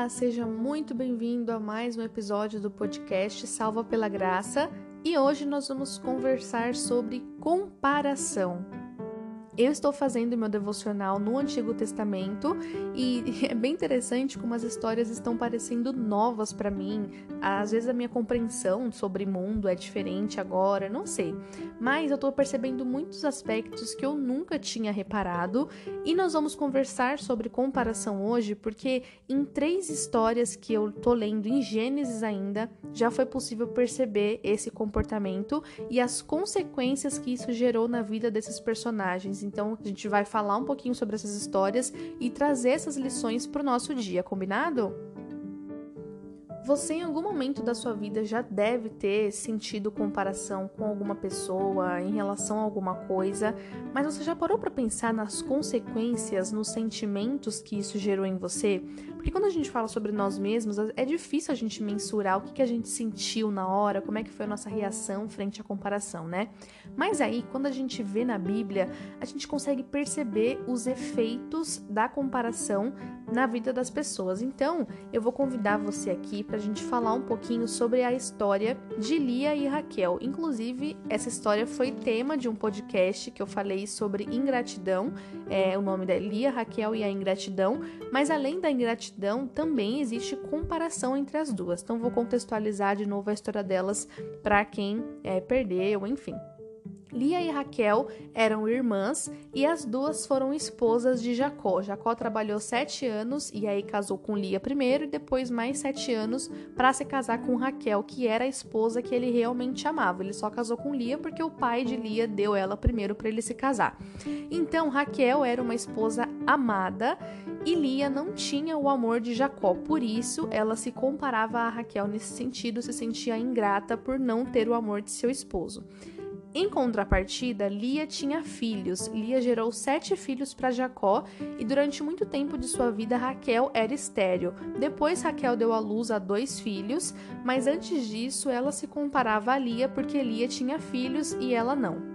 Olá, seja muito bem-vindo a mais um episódio do podcast Salva pela Graça e hoje nós vamos conversar sobre comparação. Eu estou fazendo meu devocional no Antigo Testamento e é bem interessante como as histórias estão parecendo novas para mim. Às vezes a minha compreensão sobre mundo é diferente agora, não sei. Mas eu estou percebendo muitos aspectos que eu nunca tinha reparado e nós vamos conversar sobre comparação hoje porque em três histórias que eu tô lendo em Gênesis ainda já foi possível perceber esse comportamento e as consequências que isso gerou na vida desses personagens. Então, a gente vai falar um pouquinho sobre essas histórias e trazer essas lições para o nosso dia, combinado? Você em algum momento da sua vida já deve ter sentido comparação com alguma pessoa em relação a alguma coisa, mas você já parou para pensar nas consequências, nos sentimentos que isso gerou em você? Porque quando a gente fala sobre nós mesmos, é difícil a gente mensurar o que, a gente sentiu na hora, como é que foi a nossa reação frente à comparação, né? Mas aí, quando a gente vê na Bíblia, a gente consegue perceber os efeitos da comparação na vida das pessoas. Então, eu vou convidar você aqui para a gente falar um pouquinho sobre a história de Lia e Raquel. Inclusive, essa história foi tema de um podcast que eu falei sobre ingratidão. É, o nome é Lia, Raquel e a ingratidão. Mas além da ingratidão, também existe comparação entre as duas. Então, vou contextualizar de novo a história delas para quem é, perdeu, enfim. Lia e Raquel eram irmãs e as duas foram esposas de Jacó. Jacó trabalhou sete anos e aí casou com Lia primeiro e depois mais sete anos para se casar com Raquel, que era a esposa que ele realmente amava. Ele só casou com Lia porque o pai de Lia deu ela primeiro para ele se casar. Então Raquel era uma esposa amada e Lia não tinha o amor de Jacó, por isso ela se comparava a Raquel nesse sentido, se sentia ingrata por não ter o amor de seu esposo. Em contrapartida, Lia tinha filhos. Lia gerou sete filhos para Jacó e durante muito tempo de sua vida Raquel era estéril. Depois Raquel deu à luz a dois filhos, mas antes disso ela se comparava a Lia porque Lia tinha filhos e ela não.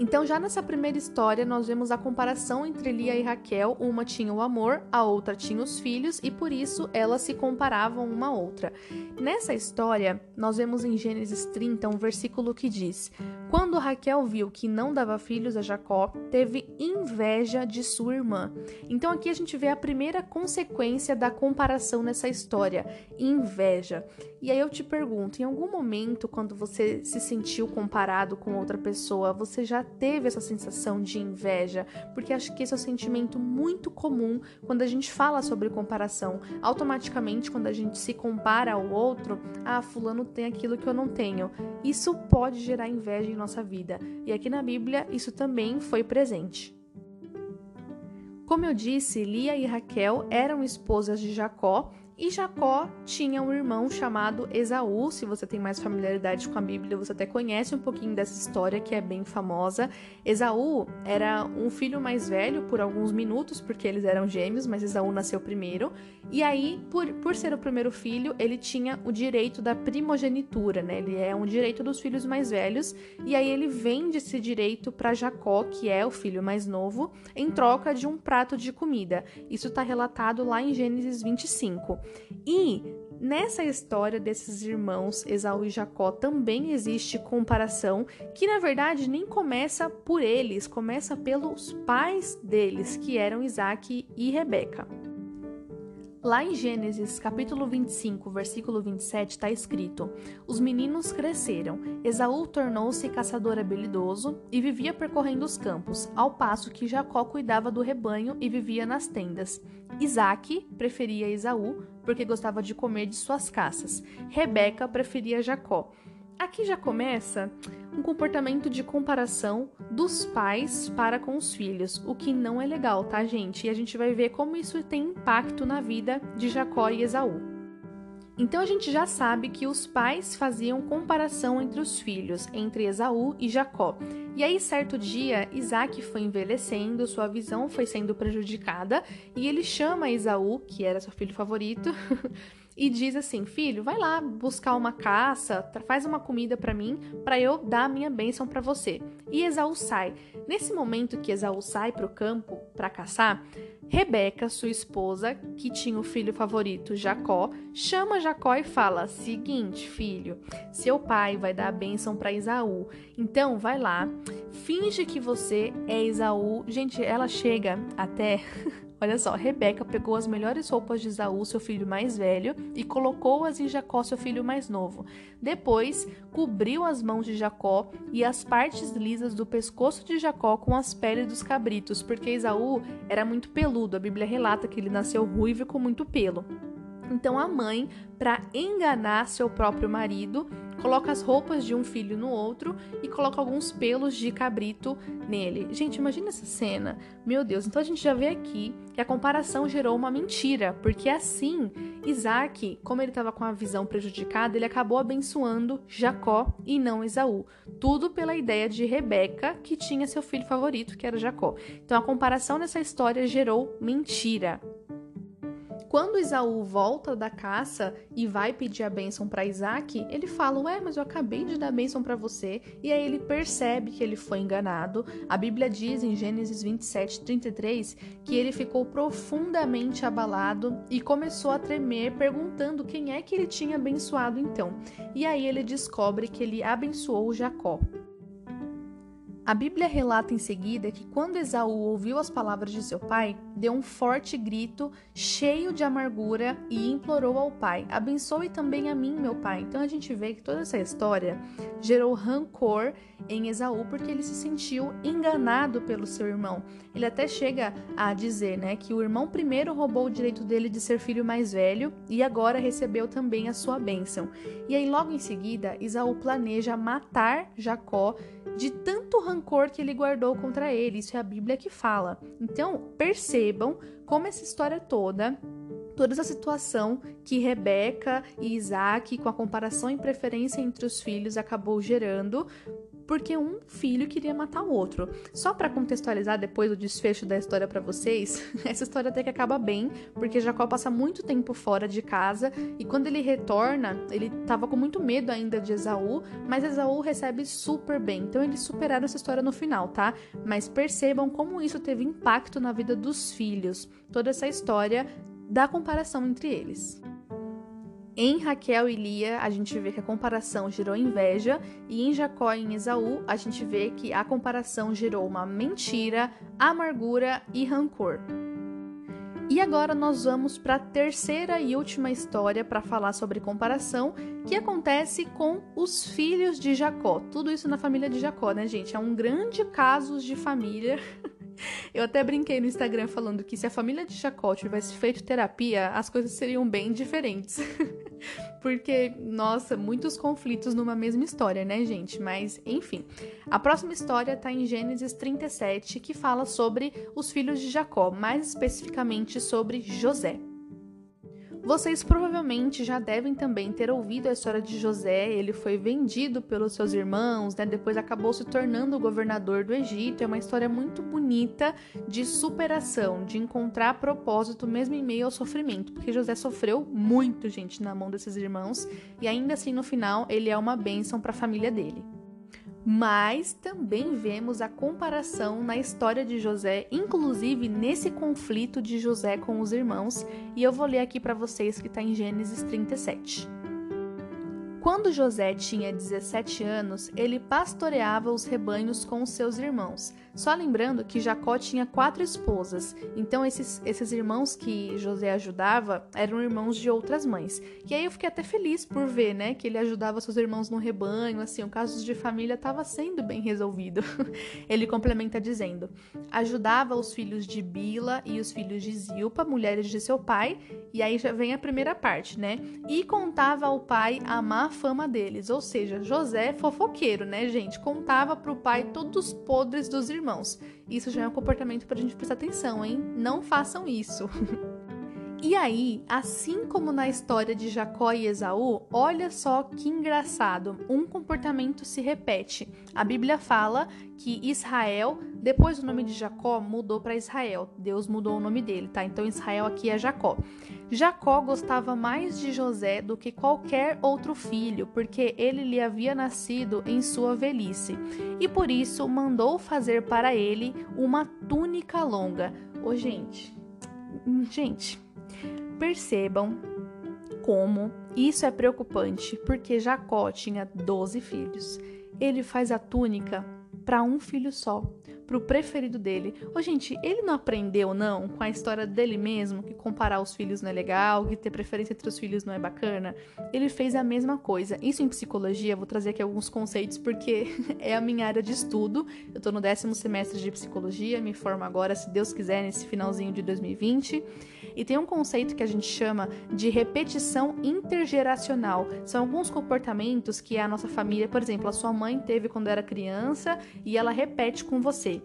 Então, já nessa primeira história, nós vemos a comparação entre Lia e Raquel. Uma tinha o amor, a outra tinha os filhos, e por isso elas se comparavam uma à outra. Nessa história, nós vemos em Gênesis 30 um versículo que diz: Quando Raquel viu que não dava filhos a Jacó, teve inveja de sua irmã. Então, aqui a gente vê a primeira consequência da comparação nessa história: inveja. E aí eu te pergunto, em algum momento, quando você se sentiu comparado com outra pessoa, você já teve essa sensação de inveja? Porque acho que esse é um sentimento muito comum quando a gente fala sobre comparação. Automaticamente, quando a gente se compara ao outro, ah, fulano tem aquilo que eu não tenho. Isso pode gerar inveja em nossa vida. E aqui na Bíblia, isso também foi presente. Como eu disse, Lia e Raquel eram esposas de Jacó e Jacó tinha um irmão chamado Esaú. Se você tem mais familiaridade com a Bíblia, você até conhece um pouquinho dessa história que é bem famosa. Esaú era um filho mais velho por alguns minutos, porque eles eram gêmeos, mas Esaú nasceu primeiro. E aí, por, por ser o primeiro filho, ele tinha o direito da primogenitura, né? Ele é um direito dos filhos mais velhos. E aí ele vende esse direito para Jacó, que é o filho mais novo, em troca de um prato de comida. Isso está relatado lá em Gênesis 25. E nessa história desses irmãos Esaú e Jacó também existe comparação que na verdade nem começa por eles, começa pelos pais deles, que eram Isaac e Rebeca. Lá em Gênesis, capítulo 25, versículo 27, está escrito: Os meninos cresceram. Esaú tornou-se caçador habilidoso e vivia percorrendo os campos, ao passo que Jacó cuidava do rebanho e vivia nas tendas. Isaac preferia Esaú, porque gostava de comer de suas caças. Rebeca preferia Jacó. Aqui já começa um comportamento de comparação dos pais para com os filhos, o que não é legal, tá, gente? E a gente vai ver como isso tem impacto na vida de Jacó e Esaú. Então a gente já sabe que os pais faziam comparação entre os filhos, entre Esaú e Jacó. E aí, certo dia, Isaac foi envelhecendo, sua visão foi sendo prejudicada, e ele chama Esaú, que era seu filho favorito, e diz assim: Filho, vai lá buscar uma caça, faz uma comida para mim, para eu dar a minha bênção para você. E Esaú sai. Nesse momento que Esaú sai para o campo para caçar, Rebeca, sua esposa, que tinha o filho favorito Jacó, chama Jacó e fala: Seguinte, filho, seu pai vai dar a bênção para Esaú. Então vai lá, finge que você é Esaú. Gente, ela chega até Olha só, Rebeca pegou as melhores roupas de Esaú, seu filho mais velho, e colocou-as em Jacó, seu filho mais novo. Depois, cobriu as mãos de Jacó e as partes lisas do pescoço de Jacó com as peles dos cabritos, porque Esaú era muito peludo. A Bíblia relata que ele nasceu ruivo e com muito pelo. Então a mãe, para enganar seu próprio marido, coloca as roupas de um filho no outro e coloca alguns pelos de cabrito nele. Gente, imagina essa cena. Meu Deus, então a gente já vê aqui que a comparação gerou uma mentira, porque assim, Isaac, como ele estava com a visão prejudicada, ele acabou abençoando Jacó e não Esaú. Tudo pela ideia de Rebeca, que tinha seu filho favorito, que era Jacó. Então a comparação nessa história gerou mentira. Quando Isaú volta da caça e vai pedir a bênção para Isaac, ele fala: Ué, mas eu acabei de dar a bênção para você. E aí ele percebe que ele foi enganado. A Bíblia diz em Gênesis 27, 33 que ele ficou profundamente abalado e começou a tremer, perguntando quem é que ele tinha abençoado então. E aí ele descobre que ele abençoou Jacó. A Bíblia relata em seguida que quando Esaú ouviu as palavras de seu pai, deu um forte grito, cheio de amargura, e implorou ao pai: Abençoe também a mim, meu pai. Então a gente vê que toda essa história gerou rancor em Esaú porque ele se sentiu enganado pelo seu irmão. Ele até chega a dizer, né, que o irmão primeiro roubou o direito dele de ser filho mais velho e agora recebeu também a sua bênção. E aí logo em seguida, Esaú planeja matar Jacó de tanto rancor que ele guardou contra ele. Isso é a Bíblia que fala. Então, percebam como essa história toda toda essa situação que Rebeca e Isaac, com a comparação e preferência entre os filhos, acabou gerando, porque um filho queria matar o outro. Só para contextualizar depois o desfecho da história para vocês, essa história até que acaba bem, porque Jacó passa muito tempo fora de casa e quando ele retorna, ele tava com muito medo ainda de Esaú, mas Esaú recebe super bem. Então eles superaram essa história no final, tá? Mas percebam como isso teve impacto na vida dos filhos. Toda essa história da comparação entre eles. Em Raquel e Lia, a gente vê que a comparação gerou inveja, e em Jacó e em Esaú, a gente vê que a comparação gerou uma mentira, amargura e rancor. E agora nós vamos para a terceira e última história para falar sobre comparação, que acontece com os filhos de Jacó. Tudo isso na família de Jacó, né, gente? É um grande caso de família Eu até brinquei no Instagram falando que se a família de Jacó tivesse feito terapia, as coisas seriam bem diferentes. Porque, nossa, muitos conflitos numa mesma história, né, gente? Mas, enfim. A próxima história está em Gênesis 37, que fala sobre os filhos de Jacó, mais especificamente sobre José. Vocês provavelmente já devem também ter ouvido a história de José. Ele foi vendido pelos seus irmãos, né? depois acabou se tornando governador do Egito. É uma história muito bonita de superação, de encontrar propósito mesmo em meio ao sofrimento, porque José sofreu muito, gente, na mão desses irmãos e ainda assim no final ele é uma bênção para a família dele mas também vemos a comparação na história de José, inclusive nesse conflito de José com os irmãos, e eu vou ler aqui para vocês que está em Gênesis 37. Quando José tinha 17 anos, ele pastoreava os rebanhos com seus irmãos. Só lembrando que Jacó tinha quatro esposas, então esses, esses irmãos que José ajudava eram irmãos de outras mães. E aí eu fiquei até feliz por ver, né, que ele ajudava seus irmãos no rebanho, assim, o caso de família estava sendo bem resolvido. ele complementa dizendo: ajudava os filhos de Bila e os filhos de Zilpa, mulheres de seu pai, e aí já vem a primeira parte, né? E contava ao pai a má fama deles, ou seja, José fofoqueiro, né, gente? Contava para o pai todos os podres dos irmãos. Isso já é um comportamento para a gente prestar atenção, hein? Não façam isso. E aí, assim como na história de Jacó e Esaú, olha só que engraçado, um comportamento se repete. A Bíblia fala que Israel, depois o nome de Jacó, mudou para Israel. Deus mudou o nome dele, tá? Então Israel aqui é Jacó. Jacó gostava mais de José do que qualquer outro filho, porque ele lhe havia nascido em sua velhice. E por isso mandou fazer para ele uma túnica longa. Ô, gente, Gente, percebam como isso é preocupante, porque Jacó tinha 12 filhos. Ele faz a túnica para um filho só pro preferido dele. Ô, gente, ele não aprendeu, não, com a história dele mesmo, que comparar os filhos não é legal, que ter preferência entre os filhos não é bacana? Ele fez a mesma coisa. Isso em psicologia, vou trazer aqui alguns conceitos, porque é a minha área de estudo. Eu tô no décimo semestre de psicologia, me formo agora, se Deus quiser, nesse finalzinho de 2020. E tem um conceito que a gente chama de repetição intergeracional. São alguns comportamentos que a nossa família, por exemplo, a sua mãe teve quando era criança e ela repete com você.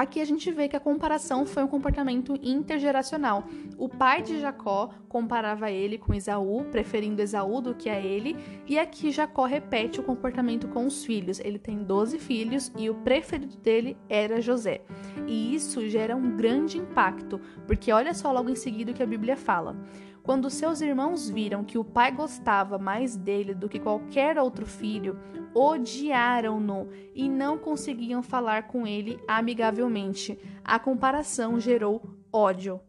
Aqui a gente vê que a comparação foi um comportamento intergeracional. O pai de Jacó comparava ele com Esaú, preferindo Esaú do que a ele, e aqui Jacó repete o comportamento com os filhos. Ele tem 12 filhos e o preferido dele era José. E isso gera um grande impacto, porque olha só logo em seguida o que a Bíblia fala. Quando seus irmãos viram que o pai gostava mais dele do que qualquer outro filho, odiaram-no e não conseguiam falar com ele amigavelmente. A comparação gerou ódio.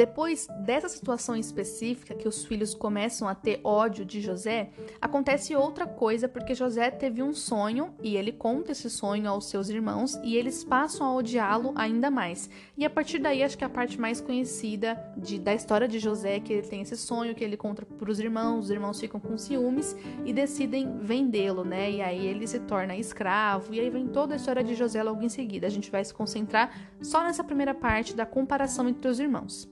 Depois dessa situação específica, que os filhos começam a ter ódio de José, acontece outra coisa porque José teve um sonho e ele conta esse sonho aos seus irmãos e eles passam a odiá-lo ainda mais. E a partir daí, acho que a parte mais conhecida de, da história de José é que ele tem esse sonho que ele conta para os irmãos, os irmãos ficam com ciúmes e decidem vendê-lo, né? E aí ele se torna escravo, e aí vem toda a história de José logo em seguida. A gente vai se concentrar só nessa primeira parte da comparação entre os irmãos.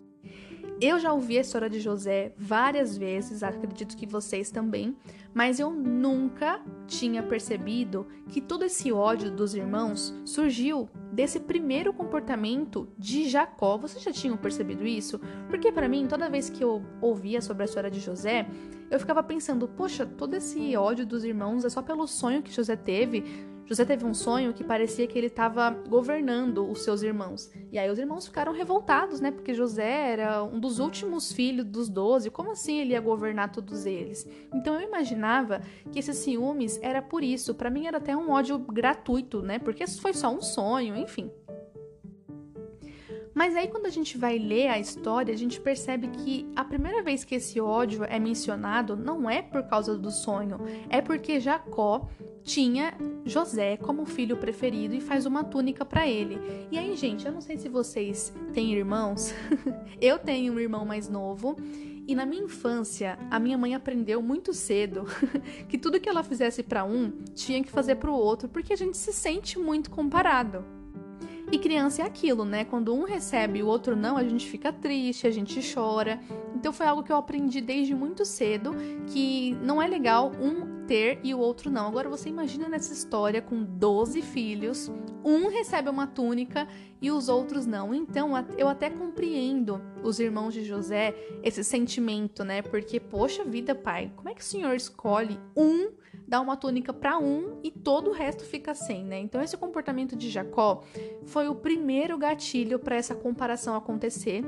Eu já ouvi a história de José várias vezes, acredito que vocês também, mas eu nunca tinha percebido que todo esse ódio dos irmãos surgiu desse primeiro comportamento de Jacó. Vocês já tinham percebido isso? Porque para mim, toda vez que eu ouvia sobre a história de José, eu ficava pensando, poxa, todo esse ódio dos irmãos é só pelo sonho que José teve. José teve um sonho que parecia que ele estava governando os seus irmãos. E aí os irmãos ficaram revoltados, né? Porque José era um dos últimos filhos dos doze. Como assim ele ia governar todos eles? Então eu imaginava que esses ciúmes era por isso. Para mim era até um ódio gratuito, né? Porque foi só um sonho, enfim. Mas aí quando a gente vai ler a história, a gente percebe que a primeira vez que esse ódio é mencionado não é por causa do sonho, é porque Jacó tinha José como filho preferido e faz uma túnica para ele. E aí, gente, eu não sei se vocês têm irmãos. eu tenho um irmão mais novo e na minha infância, a minha mãe aprendeu muito cedo que tudo que ela fizesse para um tinha que fazer para o outro, porque a gente se sente muito comparado. E criança é aquilo, né? Quando um recebe e o outro não, a gente fica triste, a gente chora. Então foi algo que eu aprendi desde muito cedo que não é legal um ter e o outro não. Agora você imagina nessa história com 12 filhos, um recebe uma túnica e os outros não. Então eu até compreendo os irmãos de José esse sentimento, né? Porque poxa vida, pai, como é que o senhor escolhe um dá uma túnica para um e todo o resto fica sem, né? Então esse comportamento de Jacó foi o primeiro gatilho para essa comparação acontecer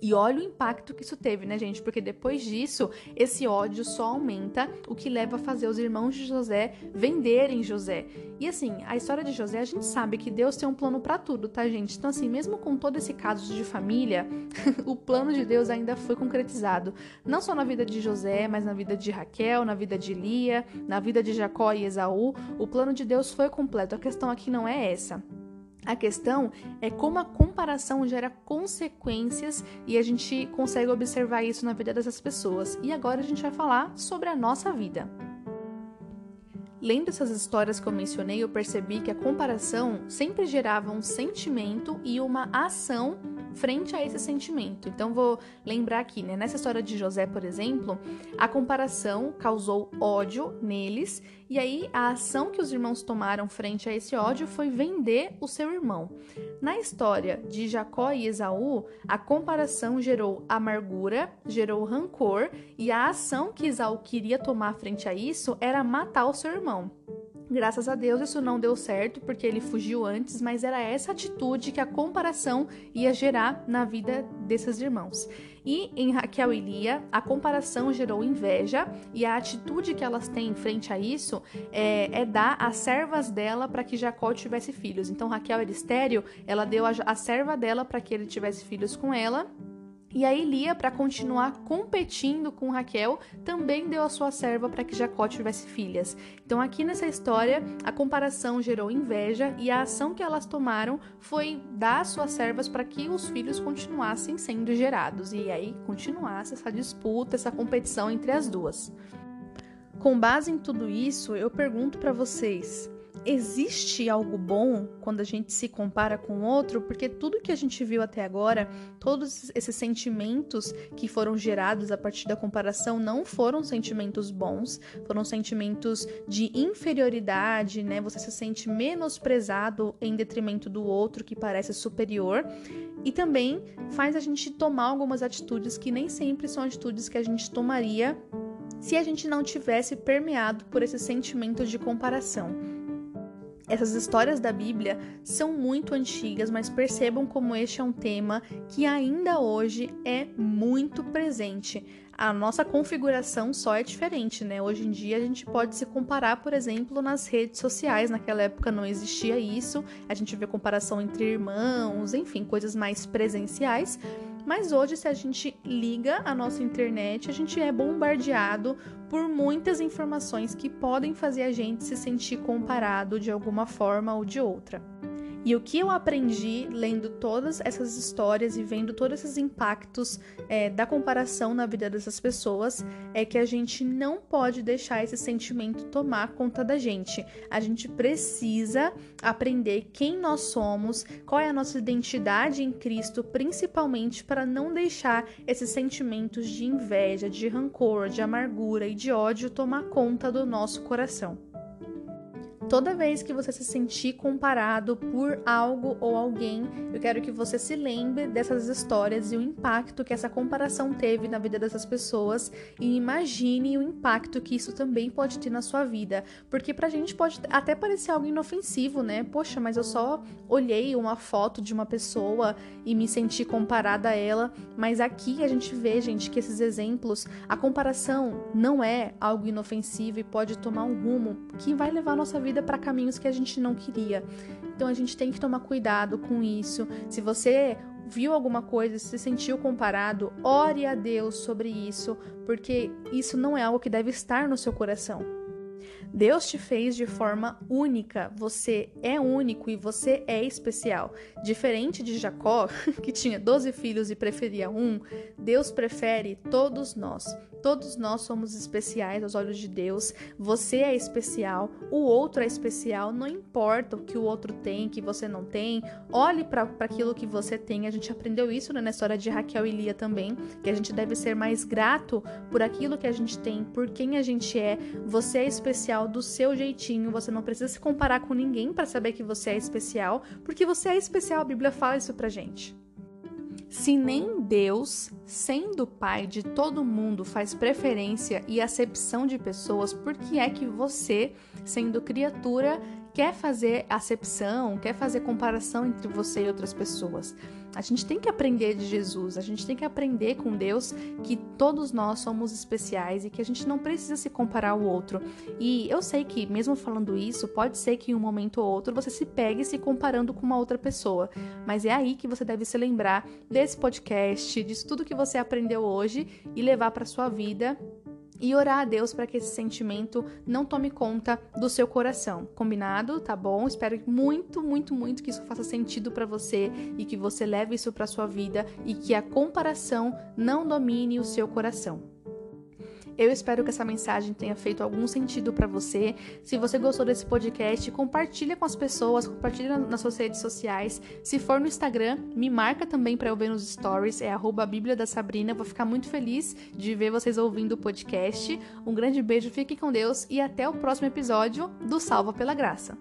e olha o impacto que isso teve, né, gente? Porque depois disso, esse ódio só aumenta, o que leva a fazer os irmãos de José venderem José. E assim, a história de José, a gente sabe que Deus tem um plano para tudo, tá, gente? Então, assim, mesmo com todo esse caso de família, o plano de Deus ainda foi concretizado. Não só na vida de José, mas na vida de Raquel, na vida de Lia, na vida de Jacó e Esaú. O plano de Deus foi completo. A questão aqui não é essa. A questão é como a comparação gera consequências e a gente consegue observar isso na vida dessas pessoas. E agora a gente vai falar sobre a nossa vida. Lendo essas histórias que eu mencionei, eu percebi que a comparação sempre gerava um sentimento e uma ação frente a esse sentimento. Então vou lembrar aqui, né? Nessa história de José, por exemplo, a comparação causou ódio neles, e aí a ação que os irmãos tomaram frente a esse ódio foi vender o seu irmão. Na história de Jacó e Esaú, a comparação gerou amargura, gerou rancor, e a ação que Esaú queria tomar frente a isso era matar o seu irmão. Graças a Deus isso não deu certo porque ele fugiu antes, mas era essa atitude que a comparação ia gerar na vida desses irmãos. E em Raquel e Lia, a comparação gerou inveja e a atitude que elas têm frente a isso é, é dar as servas dela para que Jacó tivesse filhos. Então Raquel era estéreo, ela deu a, a serva dela para que ele tivesse filhos com ela e aí Lia, para continuar competindo com Raquel, também deu a sua serva para que Jacó tivesse filhas. Então aqui nessa história, a comparação gerou inveja e a ação que elas tomaram foi dar suas servas para que os filhos continuassem sendo gerados e aí continuasse essa disputa, essa competição entre as duas. Com base em tudo isso, eu pergunto para vocês: existe algo bom quando a gente se compara com outro, porque tudo que a gente viu até agora, todos esses sentimentos que foram gerados a partir da comparação não foram sentimentos bons, foram sentimentos de inferioridade, né? Você se sente menosprezado em detrimento do outro que parece superior. E também faz a gente tomar algumas atitudes que nem sempre são atitudes que a gente tomaria se a gente não tivesse permeado por esse sentimento de comparação. Essas histórias da Bíblia são muito antigas, mas percebam como este é um tema que ainda hoje é muito presente. A nossa configuração só é diferente, né? Hoje em dia a gente pode se comparar, por exemplo, nas redes sociais. Naquela época não existia isso. A gente vê comparação entre irmãos, enfim, coisas mais presenciais. Mas hoje, se a gente liga a nossa internet, a gente é bombardeado por muitas informações que podem fazer a gente se sentir comparado de alguma forma ou de outra. E o que eu aprendi lendo todas essas histórias e vendo todos esses impactos é, da comparação na vida dessas pessoas é que a gente não pode deixar esse sentimento tomar conta da gente. A gente precisa aprender quem nós somos, qual é a nossa identidade em Cristo, principalmente para não deixar esses sentimentos de inveja, de rancor, de amargura e de ódio tomar conta do nosso coração. Toda vez que você se sentir comparado por algo ou alguém, eu quero que você se lembre dessas histórias e o impacto que essa comparação teve na vida dessas pessoas e imagine o impacto que isso também pode ter na sua vida. Porque pra gente pode até parecer algo inofensivo, né? Poxa, mas eu só olhei uma foto de uma pessoa e me senti comparada a ela. Mas aqui a gente vê, gente, que esses exemplos, a comparação não é algo inofensivo e pode tomar um rumo que vai levar a nossa vida vida para caminhos que a gente não queria. Então a gente tem que tomar cuidado com isso. Se você viu alguma coisa, se sentiu comparado, ore a Deus sobre isso, porque isso não é algo que deve estar no seu coração. Deus te fez de forma única, você é único e você é especial. Diferente de Jacó, que tinha 12 filhos e preferia um, Deus prefere todos nós. Todos nós somos especiais aos olhos de Deus. Você é especial, o outro é especial, não importa o que o outro tem, que você não tem. Olhe para aquilo que você tem. A gente aprendeu isso né, na história de Raquel e Lia também, que a gente deve ser mais grato por aquilo que a gente tem, por quem a gente é. Você é especial do seu jeitinho, você não precisa se comparar com ninguém para saber que você é especial, porque você é especial, a Bíblia fala isso pra gente. Se nem Deus, sendo Pai de todo mundo, faz preferência e acepção de pessoas, por que é que você, sendo criatura, quer fazer acepção, quer fazer comparação entre você e outras pessoas. A gente tem que aprender de Jesus, a gente tem que aprender com Deus que todos nós somos especiais e que a gente não precisa se comparar ao outro. E eu sei que, mesmo falando isso, pode ser que em um momento ou outro você se pegue se comparando com uma outra pessoa, mas é aí que você deve se lembrar desse podcast, disso tudo que você aprendeu hoje e levar para sua vida e orar a Deus para que esse sentimento não tome conta do seu coração. Combinado? Tá bom? Espero muito, muito, muito que isso faça sentido para você e que você leve isso para sua vida e que a comparação não domine o seu coração. Eu espero que essa mensagem tenha feito algum sentido para você. Se você gostou desse podcast, compartilha com as pessoas, compartilha nas suas redes sociais. Se for no Instagram, me marca também para eu ver nos stories, é Bíblia da Sabrina. vou ficar muito feliz de ver vocês ouvindo o podcast. Um grande beijo, fique com Deus e até o próximo episódio do Salva pela Graça.